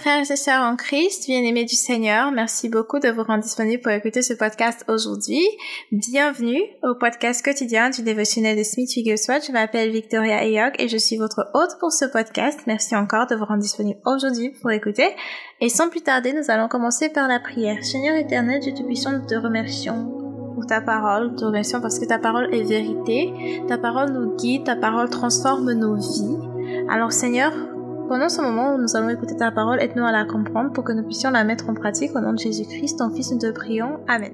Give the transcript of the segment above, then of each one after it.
Frères et sœurs en Christ, bien-aimés du Seigneur. Merci beaucoup de vous rendre disponible pour écouter ce podcast aujourd'hui. Bienvenue au podcast quotidien du dévotionnel de Smith Wigglesworth. Je m'appelle Victoria Ayok et je suis votre hôte pour ce podcast. Merci encore de vous rendre disponible aujourd'hui pour écouter. Et sans plus tarder, nous allons commencer par la prière. Seigneur éternel, Dieu Tout-Puissant, nous te remercions pour ta parole. Nous te remercions parce que ta parole est vérité. Ta parole nous guide. Ta parole transforme nos vies. Alors Seigneur, pendant ce moment où nous allons écouter ta parole, aide-nous à la comprendre pour que nous puissions la mettre en pratique au nom de Jésus-Christ, ton Fils, nous te prions. Amen.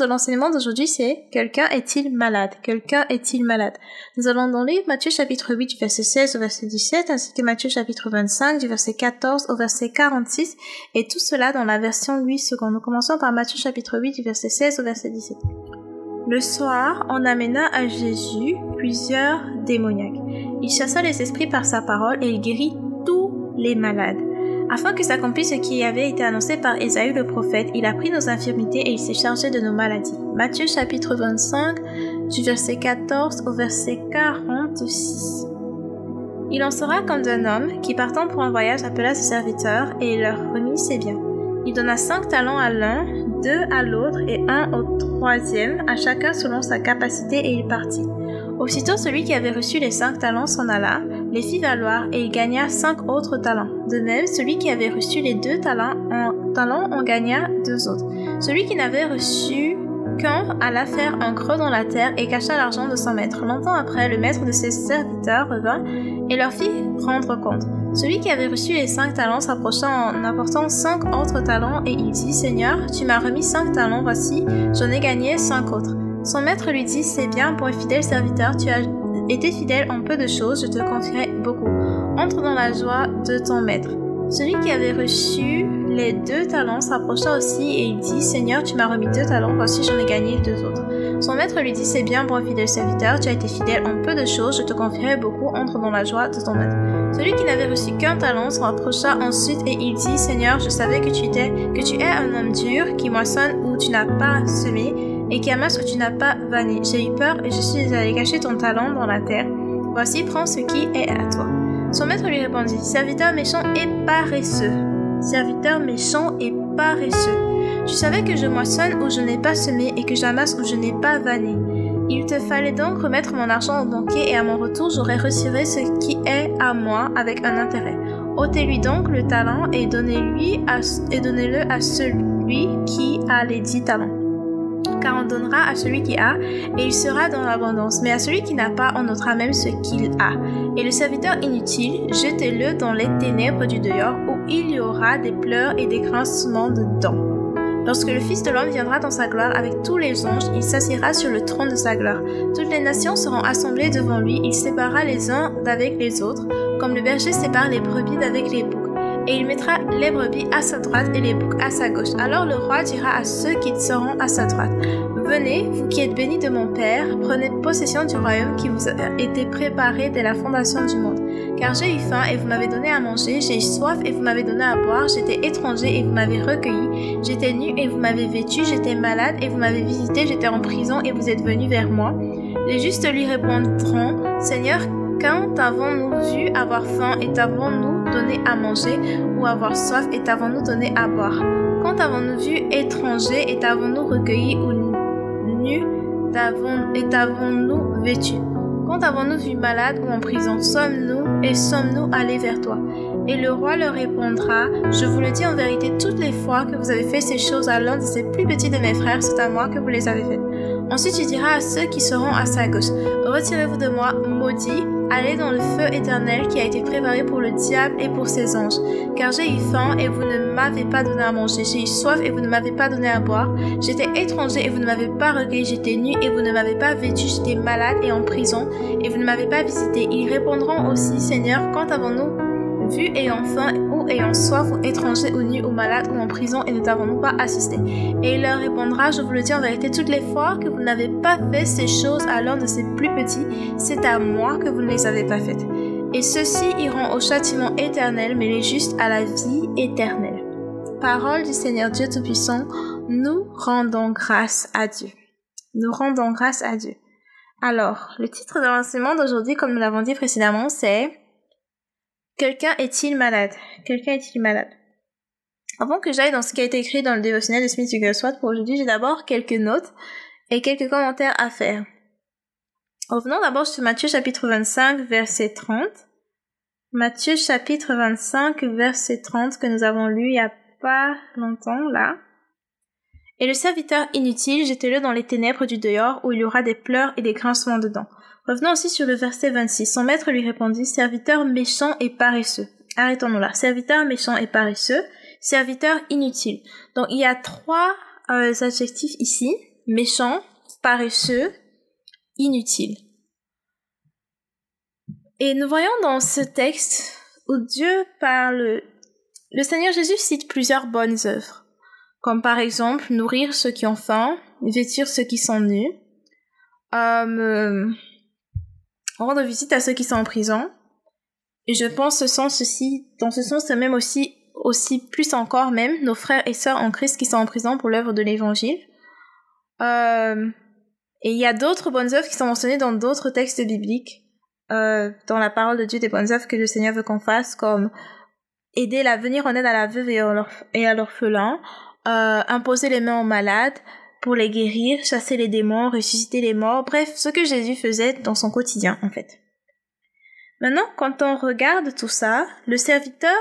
De l'enseignement d'aujourd'hui, c'est Quelqu'un est-il malade? Quelqu'un est-il malade? Nous allons dans lire Matthieu chapitre 8 du verset 16 au verset 17, ainsi que Matthieu chapitre 25 du verset 14 au verset 46, et tout cela dans la version 8 secondes. Nous commençons par Matthieu chapitre 8 du verset 16 au verset 17. Le soir, on amena à Jésus plusieurs démoniaques. Il chassa les esprits par sa parole et il guérit tous les malades afin que s'accomplisse ce qui avait été annoncé par Ésaü le prophète. Il a pris nos infirmités et il s'est chargé de nos maladies. Matthieu chapitre 25 du verset 14 au verset 46. Il en sera comme d'un homme qui partant pour un voyage appela ses serviteurs et leur remit ses biens. Il donna cinq talents à l'un, deux à l'autre et un au troisième, à chacun selon sa capacité et il partit. Aussitôt celui qui avait reçu les cinq talents s'en alla, les fit valoir, et il gagna cinq autres talents. De même, celui qui avait reçu les deux talents en, gagna deux autres. Celui qui n'avait reçu qu'un alla faire un creux dans la terre et cacha l'argent de son maître. Longtemps après, le maître de ses serviteurs revint et leur fit prendre compte. Celui qui avait reçu les cinq talents s'approcha en apportant cinq autres talents et il dit, Seigneur, tu m'as remis cinq talents, voici, j'en ai gagné cinq autres. Son maître lui dit, c'est bien pour un fidèle serviteur, tu as été fidèle en peu de choses, je te confierai beaucoup. Entre dans la joie de ton maître. Celui qui avait reçu les deux talents s'approcha aussi et il dit, Seigneur, tu m'as remis deux talents, voici j'en ai gagné deux autres. Son maître lui dit, c'est bien, bon fidèle serviteur, tu as été fidèle en peu de choses, je te confierai beaucoup, entre dans la joie de ton maître. Celui qui n'avait reçu qu'un talent se rapprocha ensuite et il dit, Seigneur, je savais que tu étais, que tu es un homme dur, qui moissonne où tu n'as pas semé, et qui amasse où tu n'as pas vanné. J'ai eu peur et je suis allé cacher ton talent dans la terre. Voici, prends ce qui est à toi. Son maître lui répondit, Serviteur méchant et paresseux. Serviteur méchant et paresseux. Tu savais que je moissonne où je n'ai pas semé et que j'amasse où je n'ai pas vanné. Il te fallait donc remettre mon argent au banquier et à mon retour j'aurais retiré ce qui est à moi avec un intérêt. ôtez-lui donc le talent et donnez-lui et donnez-le à celui qui a les dix talents car on donnera à celui qui a, et il sera dans l'abondance. Mais à celui qui n'a pas, on notera même ce qu'il a. Et le serviteur inutile, jetez-le dans les ténèbres du dehors, où il y aura des pleurs et des grincements de dents. Lorsque le Fils de l'homme viendra dans sa gloire avec tous les anges, il s'assiera sur le trône de sa gloire. Toutes les nations seront assemblées devant lui, il séparera les uns d'avec les autres, comme le berger sépare les brebis d'avec les boucs et il mettra les brebis à sa droite et les boucs à sa gauche. Alors le roi dira à ceux qui seront à sa droite, Venez, vous qui êtes bénis de mon Père, prenez possession du royaume qui vous a été préparé dès la fondation du monde. Car j'ai eu faim et vous m'avez donné à manger, j'ai eu soif et vous m'avez donné à boire, j'étais étranger et vous m'avez recueilli, j'étais nu et vous m'avez vêtu, j'étais malade et vous m'avez visité, j'étais en prison et vous êtes venu vers moi. Les justes lui répondront, Seigneur, quand avons-nous vu avoir faim et avons-nous donné à manger ou avoir soif et avons-nous donné à boire. Quand avons-nous vu étranger et avons-nous recueilli ou nu et avons-nous vêtu? Quand avons-nous vu malade ou en prison Sommes-nous et sommes-nous allés vers toi? Et le roi leur répondra, Je vous le dis en vérité, toutes les fois que vous avez fait ces choses à l'un de ces plus petits de mes frères, c'est à moi que vous les avez faites. Ensuite il dira à ceux qui seront à sa gauche, Retirez-vous de moi, maudits, allez dans le feu éternel qui a été préparé pour le diable et pour ses anges. Car j'ai eu faim et vous ne m'avez pas donné à manger, j'ai eu soif et vous ne m'avez pas donné à boire, j'étais étranger et vous ne m'avez pas recueilli, j'étais nu et vous ne m'avez pas vêtu, j'étais malade et en prison et vous ne m'avez pas visité. Ils répondront aussi, Seigneur, quand avons-nous vu ayant faim ou ayant soif ou étranger ou nu ou malade ou en prison et ne t'avons-nous pas assisté Et il leur répondra, je vous le dis en vérité, toutes les fois que vous n'avez pas fait ces choses à l'un de ces plus petits, c'est à moi que vous ne les avez pas faites. Et ceux-ci iront au châtiment éternel, mais les justes à la vie éternelle. Parole du Seigneur Dieu Tout-Puissant, nous rendons grâce à Dieu. Nous rendons grâce à Dieu. Alors, le titre de l'enseignement d'aujourd'hui, comme nous l'avons dit précédemment, c'est Quelqu'un est-il malade? Quelqu'un est-il malade? Avant que j'aille dans ce qui a été écrit dans le dévotionnel de Smith Wigglesworth pour aujourd'hui, j'ai d'abord quelques notes et quelques commentaires à faire. Revenons d'abord sur Matthieu chapitre 25, verset 30. Matthieu chapitre 25, verset 30 que nous avons lu il y a pas longtemps là. Et le serviteur inutile, jetez-le dans les ténèbres du dehors où il y aura des pleurs et des grincements dedans. Revenons aussi sur le verset 26. Son maître lui répondit, serviteur méchant et paresseux. Arrêtons-nous là. Serviteur méchant et paresseux. Serviteur inutile. Donc il y a trois euh, adjectifs ici. Méchant, paresseux, inutile. Et nous voyons dans ce texte où Dieu parle, le Seigneur Jésus cite plusieurs bonnes œuvres, comme par exemple nourrir ceux qui ont faim, vêtir ceux qui sont nus, rendre visite à ceux qui sont en prison. Et je pense ce sens ceci, dans ce sens, même aussi, aussi plus encore même nos frères et sœurs en Christ qui sont en prison pour l'œuvre de l'évangile. Euh, et il y a d'autres bonnes œuvres qui sont mentionnées dans d'autres textes bibliques, euh, dans la parole de Dieu, des bonnes œuvres que le Seigneur veut qu'on fasse, comme aider à venir en aide à la veuve et à l'orphelin, euh, imposer les mains aux malades pour les guérir, chasser les démons, ressusciter les morts, bref, ce que Jésus faisait dans son quotidien en fait. Maintenant, quand on regarde tout ça, le serviteur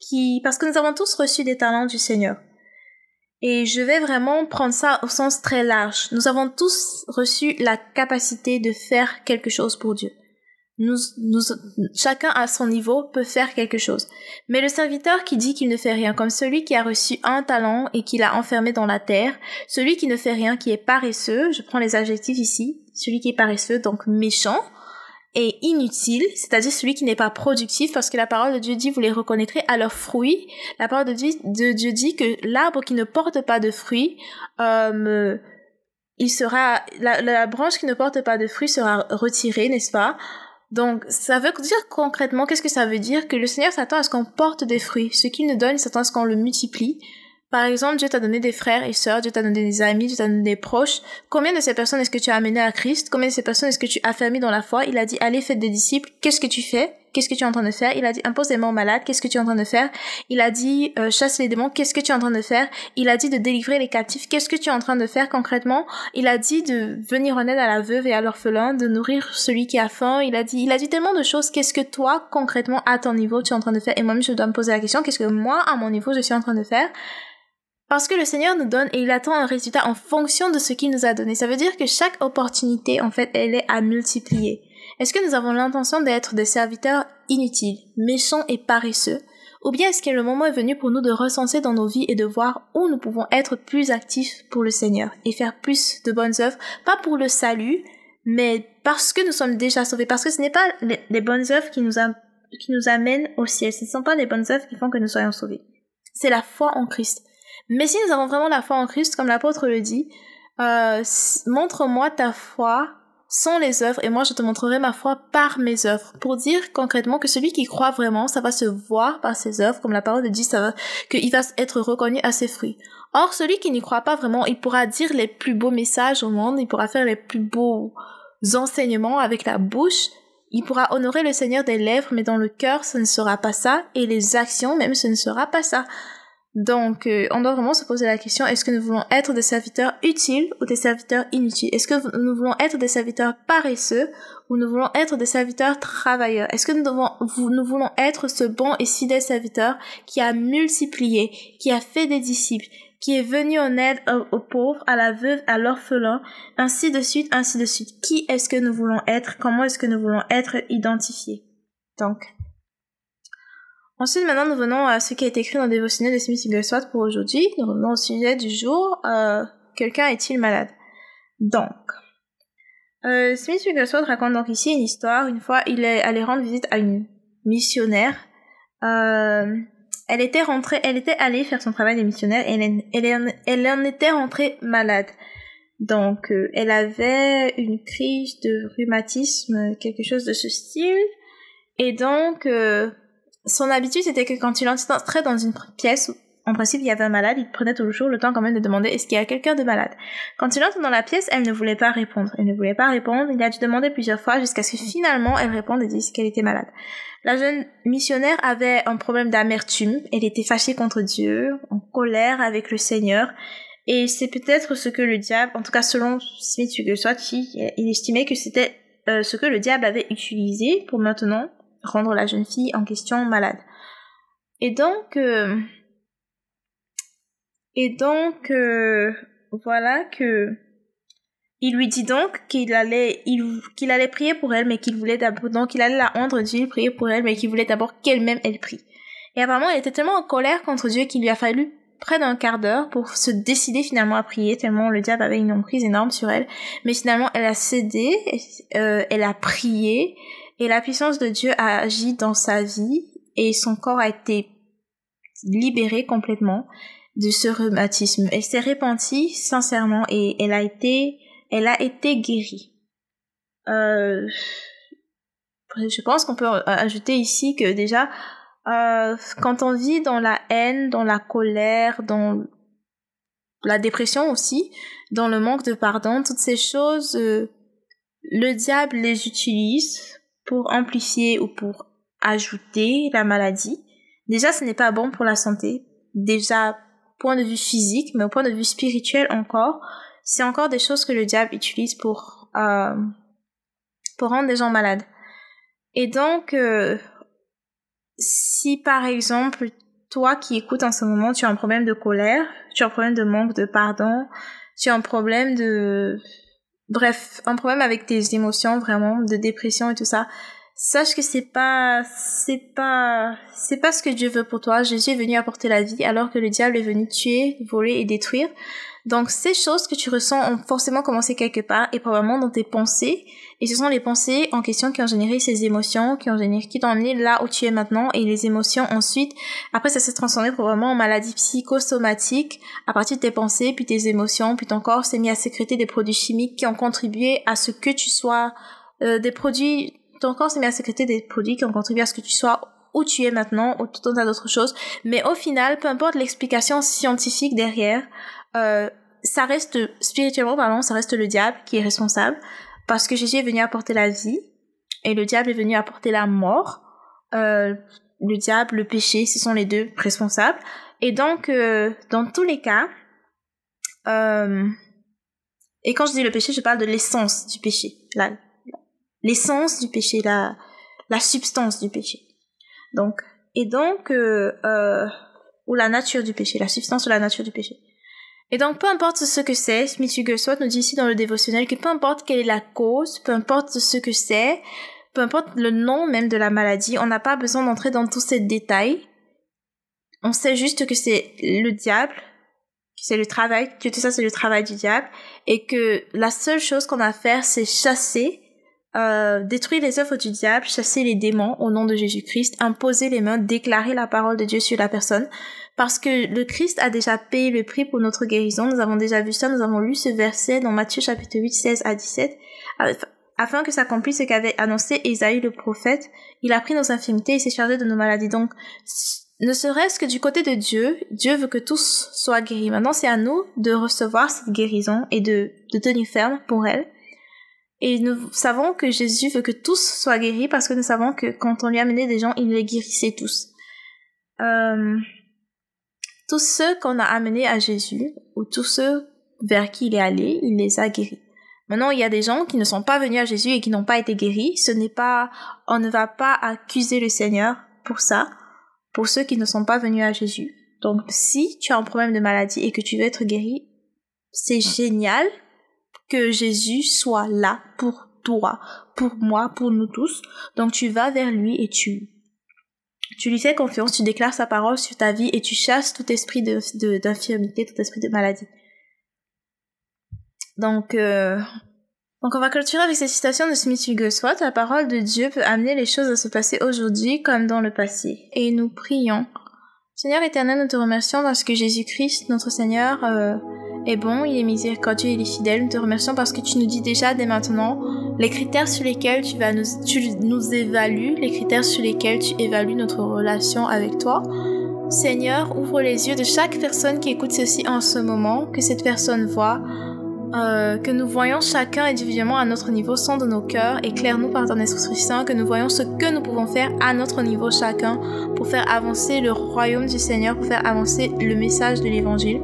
qui, parce que nous avons tous reçu des talents du Seigneur, et je vais vraiment prendre ça au sens très large. Nous avons tous reçu la capacité de faire quelque chose pour Dieu. Nous, nous, chacun à son niveau peut faire quelque chose. Mais le serviteur qui dit qu'il ne fait rien, comme celui qui a reçu un talent et qui l'a enfermé dans la terre, celui qui ne fait rien, qui est paresseux, je prends les adjectifs ici, celui qui est paresseux, donc méchant, et inutile, c'est-à-dire celui qui n'est pas productif, parce que la parole de Dieu dit, vous les reconnaîtrez à leurs fruits. La parole de Dieu, dit que l'arbre qui ne porte pas de fruits, euh, il sera, la, la, branche qui ne porte pas de fruits sera retirée, n'est-ce pas? Donc, ça veut dire concrètement, qu'est-ce que ça veut dire? Que le Seigneur s'attend à ce qu'on porte des fruits. Ce qu'il nous donne, il s'attend à ce qu'on le multiplie. Par exemple, Dieu t'a donné des frères et sœurs, Dieu t'a donné des amis, Dieu t'a donné des proches. Combien de ces personnes est-ce que tu as amené à Christ? Combien de ces personnes est-ce que tu as fermé dans la foi? Il a dit, allez, faites des disciples. Qu'est-ce que tu fais? Qu'est-ce que tu es en train de faire? Il a dit, impose des mains aux malades. Qu'est-ce que tu es en train de faire? Il a dit, euh, chasse les démons. Qu'est-ce que tu es en train de faire? Il a dit de délivrer les captifs. Qu'est-ce que tu es en train de faire concrètement? Il a dit de venir en aide à la veuve et à l'orphelin, de nourrir celui qui a faim. Il a dit, il a dit tellement de choses. Qu'est-ce que toi, concrètement, à ton niveau, tu es en train de faire? Et moi-même, je dois me poser la question, qu'est-ce que moi, à mon niveau, je suis en train de faire? Parce que le Seigneur nous donne et il attend un résultat en fonction de ce qu'il nous a donné. Ça veut dire que chaque opportunité, en fait, elle est à multiplier. Est-ce que nous avons l'intention d'être des serviteurs inutiles, méchants et paresseux? Ou bien est-ce que le moment est venu pour nous de recenser dans nos vies et de voir où nous pouvons être plus actifs pour le Seigneur et faire plus de bonnes œuvres, pas pour le salut, mais parce que nous sommes déjà sauvés, parce que ce n'est pas les, bonnes œuvres qui nous, amènent au ciel, ce ne sont pas les bonnes œuvres qui font que nous soyons sauvés. C'est la foi en Christ. Mais si nous avons vraiment la foi en Christ, comme l'apôtre le dit, euh, montre-moi ta foi sans les œuvres et moi je te montrerai ma foi par mes œuvres pour dire concrètement que celui qui croit vraiment ça va se voir par ses œuvres comme la parole dit ça va qu'il va être reconnu à ses fruits. Or celui qui n'y croit pas vraiment il pourra dire les plus beaux messages au monde il pourra faire les plus beaux enseignements avec la bouche il pourra honorer le Seigneur des lèvres mais dans le cœur ce ne sera pas ça et les actions même ce ne sera pas ça donc, euh, on doit vraiment se poser la question, est-ce que nous voulons être des serviteurs utiles ou des serviteurs inutiles? Est-ce que nous voulons être des serviteurs paresseux ou nous voulons être des serviteurs travailleurs? Est-ce que nous, devons, nous voulons être ce bon et fidèle serviteur qui a multiplié, qui a fait des disciples, qui est venu en aide aux, pauvres, à la veuve, à l'orphelin, ainsi de suite, ainsi de suite? Qui est-ce que nous voulons être? Comment est-ce que nous voulons être identifiés? Donc, Ensuite, maintenant, nous venons à ce qui a été écrit dans le dévotionnel de Smith Wigglesworth pour aujourd'hui. Nous revenons au sujet du jour. Euh, quelqu'un est-il malade? Donc, euh, Smith Wigglesworth raconte donc ici une histoire. Une fois, il est allé rendre visite à une missionnaire. Euh, elle était rentrée, elle était allée faire son travail de missionnaire et elle, elle, elle en était rentrée malade. Donc, euh, elle avait une crise de rhumatisme, quelque chose de ce style. Et donc, euh, son habitude c'était que quand il entrait dans une pièce en principe, il y avait un malade, il prenait toujours le temps quand même de demander est-ce qu'il y a quelqu'un de malade? Quand il entre dans la pièce, elle ne voulait pas répondre. Elle ne voulait pas répondre. Il a dû demander plusieurs fois jusqu'à ce que finalement elle réponde et dise qu'elle était malade. La jeune missionnaire avait un problème d'amertume. Elle était fâchée contre Dieu, en colère avec le Seigneur. Et c'est peut-être ce que le diable, en tout cas selon Smith Wigglesworth, il estimait que c'était euh, ce que le diable avait utilisé pour maintenant rendre la jeune fille en question malade. Et donc, euh, et donc, euh, voilà que il lui dit donc qu'il allait, qu'il allait prier pour elle, mais qu'il voulait d'abord, donc il allait la rendre Dieu, prier pour elle, mais qu'il voulait d'abord qu'elle-même elle prie. Et apparemment, elle était tellement en colère contre Dieu qu'il lui a fallu près d'un quart d'heure pour se décider finalement à prier, tellement le diable avait une emprise énorme sur elle. Mais finalement, elle a cédé, euh, elle a prié, et la puissance de Dieu a agi dans sa vie, et son corps a été libéré complètement de ce rhumatisme. Elle s'est repentie sincèrement et elle a été, elle a été guérie. Euh, je pense qu'on peut ajouter ici que déjà, euh, quand on vit dans la haine, dans la colère, dans la dépression aussi, dans le manque de pardon, toutes ces choses, euh, le diable les utilise pour amplifier ou pour ajouter la maladie. Déjà, ce n'est pas bon pour la santé. Déjà, point de vue physique, mais au point de vue spirituel encore, c'est encore des choses que le diable utilise pour, euh, pour rendre des gens malades. Et donc, euh, si par exemple, toi qui écoutes en ce moment, tu as un problème de colère, tu as un problème de manque de pardon, tu as un problème de... Bref, un problème avec tes émotions vraiment, de dépression et tout ça, sache que c'est pas c'est pas c'est pas ce que Dieu veut pour toi. Jésus est venu apporter la vie alors que le diable est venu tuer, voler et détruire. Donc ces choses que tu ressens ont forcément commencé quelque part et probablement dans tes pensées. Et ce sont les pensées en question qui ont généré ces émotions, qui ont généré, qui t'ont amené là où tu es maintenant. Et les émotions ensuite, après ça s'est transformé probablement en maladie psychosomatique à partir de tes pensées, puis tes émotions, puis ton corps s'est mis à sécréter des produits chimiques qui ont contribué à ce que tu sois euh, des produits ton corps s'est mis à sécréter des produits qui ont contribué à ce que tu sois où tu es maintenant ou tout un tas d'autres choses. Mais au final, peu importe l'explication scientifique derrière, euh, ça reste spirituellement parlant, ça reste le diable qui est responsable parce que Jésus est venu apporter la vie et le diable est venu apporter la mort. Euh, le diable, le péché, ce sont les deux responsables. Et donc, euh, dans tous les cas, et quand je dis le péché, je parle de l'essence du péché, l'essence du péché, la, la substance du péché. Donc, et donc, ou la nature du péché, la substance ou la nature du péché. Et donc, peu importe ce que c'est, Smith Wigglesworth nous dit ici dans le dévotionnel que peu importe quelle est la cause, peu importe ce que c'est, peu importe le nom même de la maladie, on n'a pas besoin d'entrer dans tous ces détails. On sait juste que c'est le diable, que c'est le travail, que tout ça c'est le travail du diable, et que la seule chose qu'on a à faire c'est chasser euh, détruire les œuvres du diable, chasser les démons au nom de Jésus-Christ, imposer les mains, déclarer la parole de Dieu sur la personne, parce que le Christ a déjà payé le prix pour notre guérison. Nous avons déjà vu ça, nous avons lu ce verset dans Matthieu chapitre 8, 16 à 17, afin que s'accomplisse ce qu'avait annoncé Isaïe le prophète. Il a pris nos infirmités et s'est chargé de nos maladies. Donc, ne serait-ce que du côté de Dieu, Dieu veut que tous soient guéris. Maintenant, c'est à nous de recevoir cette guérison et de, de tenir ferme pour elle. Et nous savons que Jésus veut que tous soient guéris parce que nous savons que quand on lui amenait des gens, il les guérissait tous. Euh, tous ceux qu'on a amenés à Jésus, ou tous ceux vers qui il est allé, il les a guéris. Maintenant, il y a des gens qui ne sont pas venus à Jésus et qui n'ont pas été guéris. Ce n'est pas, on ne va pas accuser le Seigneur pour ça, pour ceux qui ne sont pas venus à Jésus. Donc, si tu as un problème de maladie et que tu veux être guéri, c'est génial, que Jésus soit là pour toi, pour moi, pour nous tous. Donc tu vas vers lui et tu tu lui fais confiance, tu déclares sa parole sur ta vie et tu chasses tout esprit de, d'infirmité, tout esprit de maladie. Donc, euh, donc on va clôturer avec cette citation de Smith Wigglesworth. La parole de Dieu peut amener les choses à se passer aujourd'hui comme dans le passé. Et nous prions. Seigneur éternel, nous te remercions parce que Jésus-Christ, notre Seigneur, euh, est bon, il est miséricordieux, il est fidèle. Nous te remercions parce que tu nous dis déjà dès maintenant les critères sur lesquels tu vas nous, tu nous évalues, les critères sur lesquels tu évalues notre relation avec toi. Seigneur, ouvre les yeux de chaque personne qui écoute ceci en ce moment, que cette personne voit, euh, que nous voyons chacun individuellement à notre niveau, son de nos cœurs, éclaire-nous par ton Esprit Saint, que nous voyons ce que nous pouvons faire à notre niveau chacun pour faire avancer le royaume du Seigneur, pour faire avancer le message de l'Évangile,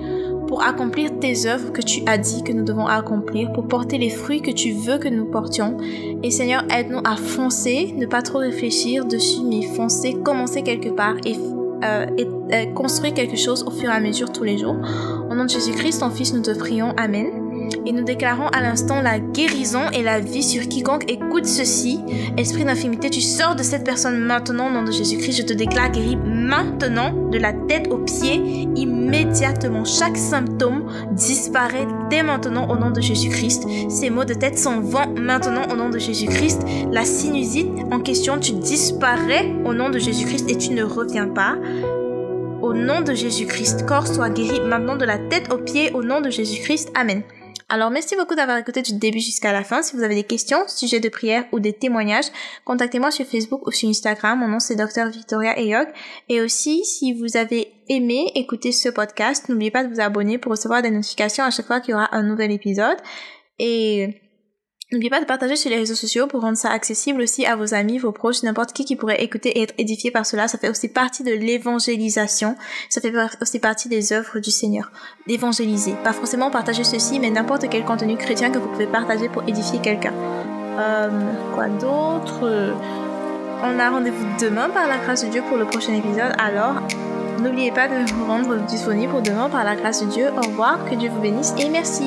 pour accomplir tes œuvres que tu as dit que nous devons accomplir, pour porter les fruits que tu veux que nous portions. Et Seigneur, aide-nous à foncer, ne pas trop réfléchir dessus, mais foncer, commencer quelque part et euh, euh, construire quelque chose au fur et à mesure tous les jours. Au nom de Jésus-Christ, ton Fils, nous te prions. Amen et nous déclarons à l'instant la guérison et la vie sur quiconque écoute ceci. Esprit d'infimité, tu sors de cette personne maintenant au nom de Jésus-Christ. Je te déclare guéri maintenant, de la tête aux pieds, immédiatement. Chaque symptôme disparaît dès maintenant au nom de Jésus-Christ. Ces maux de tête s'en vont maintenant au nom de Jésus-Christ. La sinusite en question, tu disparais au nom de Jésus-Christ et tu ne reviens pas. Au nom de Jésus-Christ, corps soit guéri maintenant de la tête aux pieds au nom de Jésus-Christ. Amen. Alors, merci beaucoup d'avoir écouté du début jusqu'à la fin. Si vous avez des questions, sujets de prière ou des témoignages, contactez-moi sur Facebook ou sur Instagram. Mon nom c'est Dr Victoria Eyog. Et aussi, si vous avez aimé écouter ce podcast, n'oubliez pas de vous abonner pour recevoir des notifications à chaque fois qu'il y aura un nouvel épisode. Et N'oubliez pas de partager sur les réseaux sociaux pour rendre ça accessible aussi à vos amis, vos proches, n'importe qui qui pourrait écouter et être édifié par cela. Ça fait aussi partie de l'évangélisation. Ça fait aussi partie des œuvres du Seigneur. D'évangéliser. Pas forcément partager ceci, mais n'importe quel contenu chrétien que vous pouvez partager pour édifier quelqu'un. Euh, quoi d'autre? On a rendez-vous demain par la grâce de Dieu pour le prochain épisode. Alors, n'oubliez pas de vous rendre disponible pour demain par la grâce de Dieu. Au revoir, que Dieu vous bénisse et merci.